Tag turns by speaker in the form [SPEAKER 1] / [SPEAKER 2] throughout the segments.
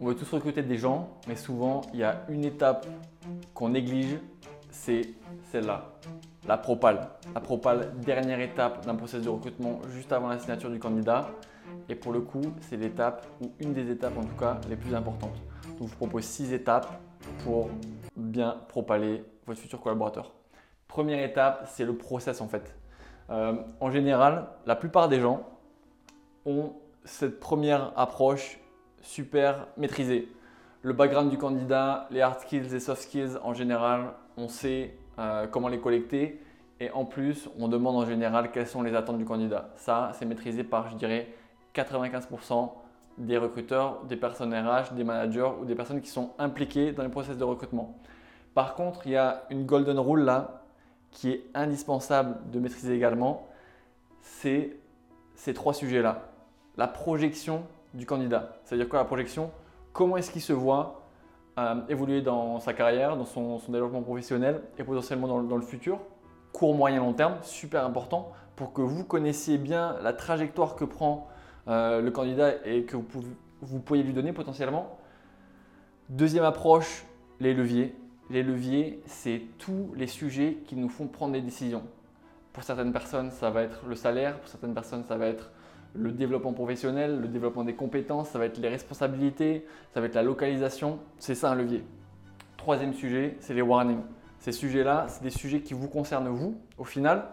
[SPEAKER 1] on veut tous recruter des gens, mais souvent, il y a une étape qu'on néglige, c'est celle-là, la propale. La propale, dernière étape d'un processus de recrutement juste avant la signature du candidat. Et pour le coup, c'est l'étape, ou une des étapes en tout cas, les plus importantes. Donc, je vous propose six étapes pour bien propaler votre futur collaborateur. Première étape, c'est le process en fait. Euh, en général, la plupart des gens ont cette première approche super maîtrisée. Le background du candidat, les hard skills, les soft skills en général, on sait euh, comment les collecter. Et en plus, on demande en général quelles sont les attentes du candidat. Ça, c'est maîtrisé par, je dirais, 95% des recruteurs, des personnes RH, des managers ou des personnes qui sont impliquées dans les process de recrutement. Par contre, il y a une golden rule là qui est indispensable de maîtriser également. C'est ces trois sujets-là. La projection du candidat. Ça veut dire quoi la projection Comment est-ce qu'il se voit euh, évoluer dans sa carrière, dans son, développement professionnel et potentiellement dans, le futur Court, moyen, long terme, super important pour que vous connaissiez bien la trajectoire que prend euh, le candidat et que vous, pouvez, vous pourriez lui donner potentiellement. Deuxième approche, les leviers. Les leviers, c'est tous les sujets qui nous font prendre des décisions. Pour certaines personnes, ça va être le salaire, pour certaines personnes, ça va être le développement professionnel, le développement des compétences, ça va être les responsabilités, ça va être la localisation. C'est ça un levier. Troisième sujet, c'est les warnings. Ces sujets-là, c'est des sujets qui vous concernent vous, au final.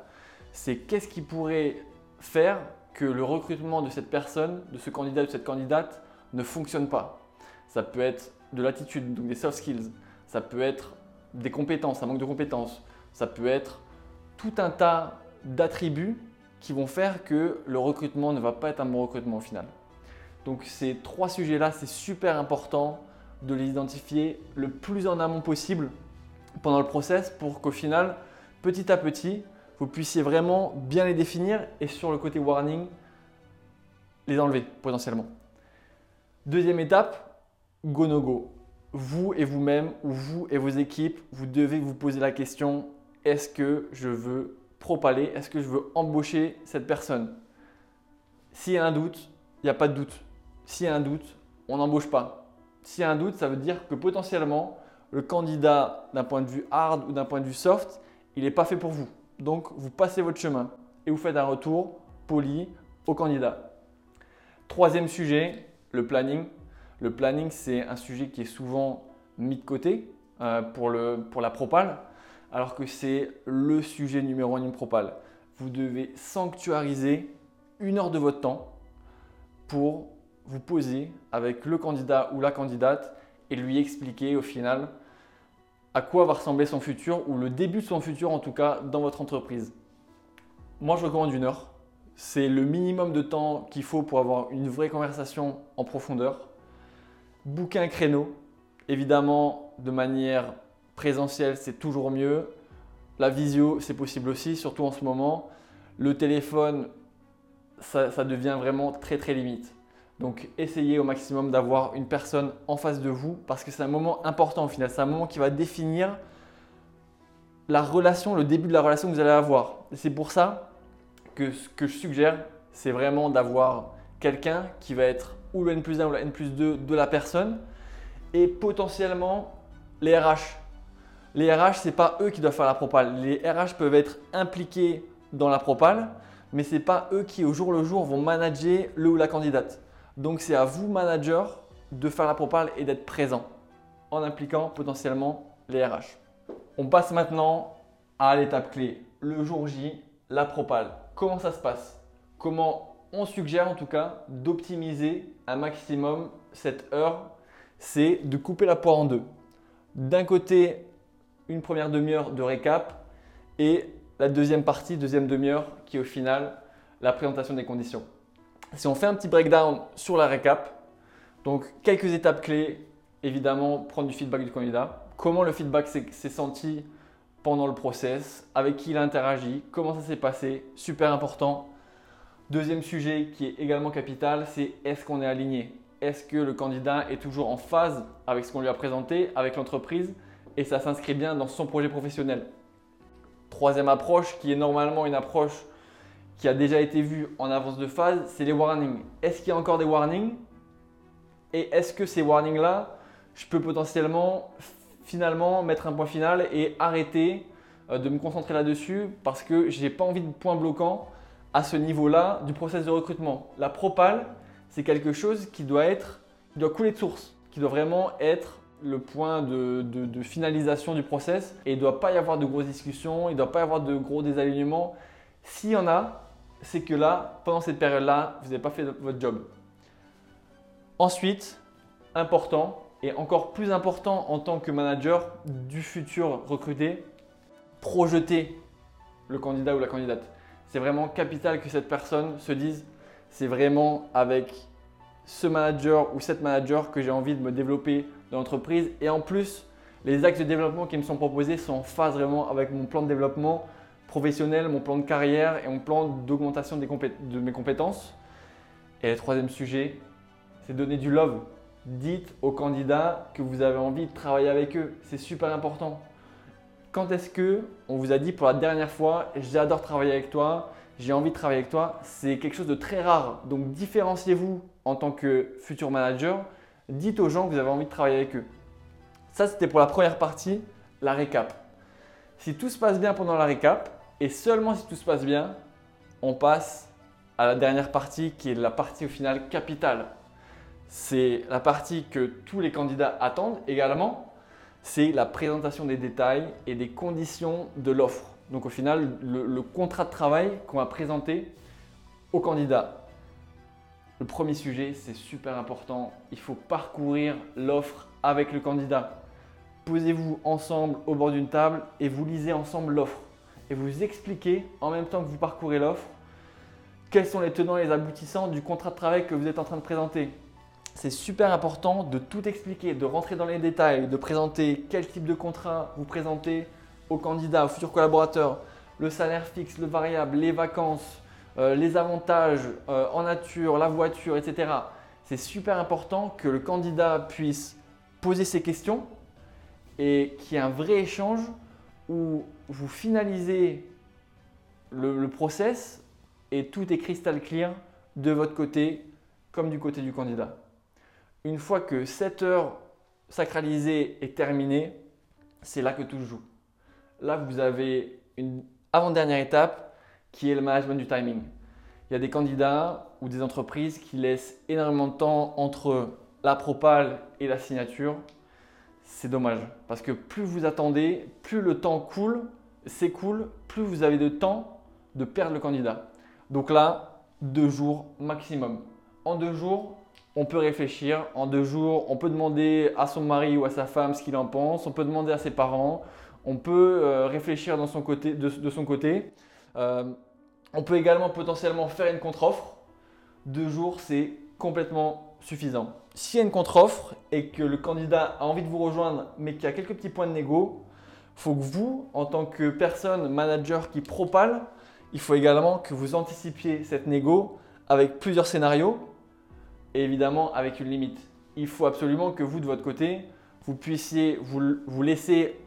[SPEAKER 1] C'est qu'est-ce qui pourrait faire que le recrutement de cette personne, de ce candidat, de cette candidate ne fonctionne pas. Ça peut être de l'attitude, donc des soft skills. Ça peut être des compétences, un manque de compétences. Ça peut être tout un tas d'attributs qui vont faire que le recrutement ne va pas être un bon recrutement au final. Donc ces trois sujets-là, c'est super important de les identifier le plus en amont possible pendant le process pour qu'au final, petit à petit, vous puissiez vraiment bien les définir et sur le côté warning, les enlever potentiellement. Deuxième étape, go no go. Vous et vous-même ou vous et vos équipes, vous devez vous poser la question est-ce que je veux propaler Est-ce que je veux embaucher cette personne? S'il y a un doute, il n'y a pas de doute. S'il y a un doute, on n'embauche pas. S'il y a un doute, ça veut dire que potentiellement, le candidat d'un point de vue hard ou d'un point de vue soft, il n'est pas fait pour vous. Donc, vous passez votre chemin et vous faites un retour poli au candidat. Troisième sujet, le planning. Le planning, c'est un sujet qui est souvent mis de côté euh, pour, pour la propale alors que c'est le sujet numéro un d'une propale. Vous devez sanctuariser une heure de votre temps pour vous poser avec le candidat ou la candidate et lui expliquer au final à quoi va ressembler son futur ou le début de son futur en tout cas dans votre entreprise. Moi je recommande une heure. C'est le minimum de temps qu'il faut pour avoir une vraie conversation en profondeur. Un créneau, évidemment de manière Présentiel, c'est toujours mieux. La visio, c'est possible aussi, surtout en ce moment. Le téléphone, ça, devient vraiment très très limite. Donc essayez au maximum d'avoir une personne en face de vous parce que c'est un moment important au final. C'est un moment qui va définir la relation, le début de la relation que vous allez avoir. c'est pour ça que ce que je suggère, c'est vraiment d'avoir quelqu'un qui va être ou le N plus 1 ou le N plus 2 de la personne et potentiellement les RH les RH, ce n'est pas eux qui doivent faire la propale. Les RH peuvent être impliqués dans la propale, mais ce n'est pas eux qui, au jour le jour, vont manager le ou la candidate. Donc, c'est à vous, manager, de faire la propale et d'être présent en impliquant potentiellement les RH. On passe maintenant à l'étape clé, le jour J, la propale. Comment ça se passe? Comment on suggère en tout cas d'optimiser un maximum cette heure? C'est de couper la poire en deux. D'un côté, une première demi-heure de récap et la deuxième partie, deuxième demi-heure, qui est au final la présentation des conditions. Si on fait un petit breakdown sur la récap, donc quelques étapes clés, évidemment, prendre du feedback du candidat, comment le feedback s'est senti pendant le process, avec qui il a interagi, comment ça s'est passé, super important. Deuxième sujet qui est également capital, c'est est-ce qu'on est aligné? Est-ce que le candidat est toujours en phase avec ce qu'on lui a présenté, avec l'entreprise? Et ça s'inscrit bien dans son projet professionnel. Troisième approche, qui est normalement une approche qui a déjà été vue en avance de phase, c'est les warnings. Est-ce qu'il y a encore des warnings? Et est-ce que ces warnings-là, je peux potentiellement finalement mettre un point final et arrêter euh, de me concentrer là-dessus parce que je n'ai pas envie de point bloquant à ce niveau-là du process de recrutement? La propale, c'est quelque chose qui doit être, qui doit couler de source, qui doit vraiment être le point de, finalisation du process et il ne doit pas y avoir de grosses discussions, il ne doit pas y avoir de gros désalignements. S'il y en a, c'est que là, pendant cette période-là, vous n'avez pas fait votre job. Ensuite, important et encore plus important en tant que manager du futur recruté, projeter le candidat ou la candidate. C'est vraiment capital que cette personne se dise c'est vraiment avec ce manager ou cette manager que j'ai envie de me développer dans l'entreprise. Et en plus, les axes de développement qui me sont proposés sont en phase vraiment avec mon plan de développement professionnel, mon plan de carrière et mon plan d'augmentation de mes compétences. Et le troisième sujet, c'est donner du love. Dites aux candidats que vous avez envie de travailler avec eux. C'est super important. Quand est-ce que on vous a dit pour la dernière fois, j'adore travailler avec toi, j'ai envie de travailler avec toi C'est quelque chose de très rare. Donc différenciez-vous en tant que futur manager. Dites aux gens que vous avez envie de travailler avec eux. Ça, c'était pour la première partie, la récap. Si tout se passe bien pendant la récap, et seulement si tout se passe bien, on passe à la dernière partie qui est la partie au final capitale. C'est la partie que tous les candidats attendent également. C'est la présentation des détails et des conditions de l'offre. Donc au final, le, contrat de travail qu'on va présenter aux candidats. Le premier sujet, c'est super important. Il faut parcourir l'offre avec le candidat. Posez-vous ensemble au bord d'une table et vous lisez ensemble l'offre. Et vous expliquez en même temps que vous parcourez l'offre quels sont les tenants et les aboutissants du contrat de travail que vous êtes en train de présenter. C'est super important de tout expliquer, de rentrer dans les détails, de présenter quel type de contrat vous présentez aux candidats, aux futurs collaborateurs, le salaire fixe, le variable, les vacances, euh, les avantages euh, en nature, la voiture, etc. C'est super important que le candidat puisse poser ses questions et qu'il y ait un vrai échange où vous finalisez le, le process et tout est cristal clear de votre côté comme du côté du candidat. Une fois que cette heure sacralisée est terminée, c'est là que tout joue. Là, vous avez une avant-dernière étape qui est le management du timing. Il y a des candidats ou des entreprises qui laissent énormément de temps entre la propale et la signature. C'est dommage parce que plus vous attendez, plus le temps coule, s'écoule, plus vous avez de temps de perdre le candidat. Donc là, deux jours maximum. En deux jours, on peut réfléchir. En deux jours, on peut demander à son mari ou à sa femme ce qu'il en pense. On peut demander à ses parents. On peut euh, réfléchir de, son côté. Euh, on peut également potentiellement faire une contre-offre. Deux jours, c'est complètement suffisant. S'il y a une contre-offre et que le candidat a envie de vous rejoindre, mais qu'il y a quelques petits points de négo, faut que vous, en tant que personne, manager qui propale, il faut également que vous anticipiez cette négo avec plusieurs scénarios et évidemment avec une limite. Il faut absolument que vous, de votre côté, vous puissiez vous, vous laisser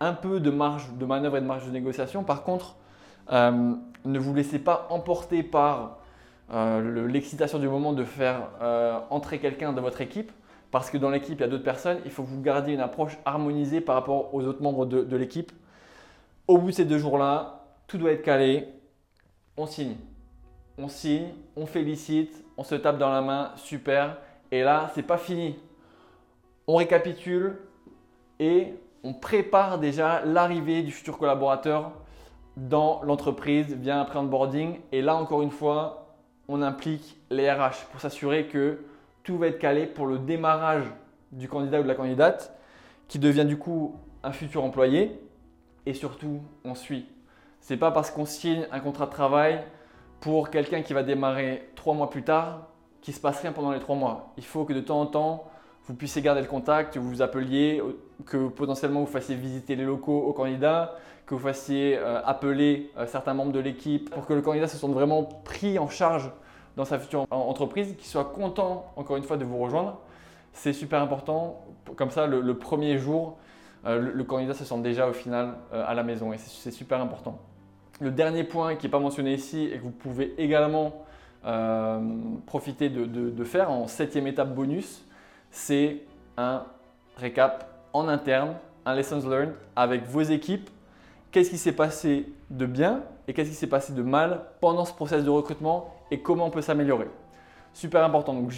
[SPEAKER 1] un peu de marge de manœuvre et de marge de négociation. Par contre, euh, ne vous laissez pas emporter par euh, l'excitation du moment de faire euh, entrer quelqu'un dans votre équipe. Parce que dans l'équipe, il y a d'autres personnes. Il faut que vous gardiez une approche harmonisée par rapport aux autres membres de, de l'équipe. Au bout de ces deux jours-là, tout doit être calé. On signe. On signe, on félicite, on se tape dans la main, super. Et là, c'est pas fini. On récapitule et on prépare déjà l'arrivée du futur collaborateur dans l'entreprise via un pré-onboarding. Et là, encore une fois, on implique les RH pour s'assurer que tout va être calé pour le démarrage du candidat ou de la candidate qui devient du coup un futur employé. Et surtout, on suit. C'est pas parce qu'on signe un contrat de travail pour quelqu'un qui va démarrer trois mois plus tard qu'il se passe rien pendant les trois mois. Il faut que de temps en temps, vous puissiez garder le contact, vous vous appeliez, que potentiellement vous fassiez visiter les locaux au candidat, que vous fassiez euh, appeler euh, certains membres de l'équipe pour que le candidat se sente vraiment pris en charge dans sa future entreprise, qu'il soit content encore une fois de vous rejoindre. C'est super important. Comme ça, le, premier jour, euh, le, candidat se sent déjà au final à la maison et c'est super important. Le dernier point qui n'est pas mentionné ici et que vous pouvez également euh, profiter de, faire en septième étape bonus, c'est un récap en interne, un lessons learned avec vos équipes. Qu'est-ce qui s'est passé de bien et qu'est-ce qui s'est passé de mal pendant ce process de recrutement et comment on peut s'améliorer? Super important. Donc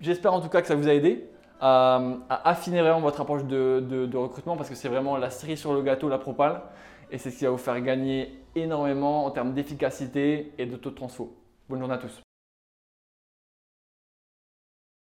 [SPEAKER 1] j'espère en tout cas que ça vous a aidé à, affiner vraiment votre approche de, recrutement parce que c'est vraiment la cerise sur le gâteau, la propale. Et c'est ce qui va vous faire gagner énormément en termes d'efficacité et de taux de transfo. Bonne journée à tous.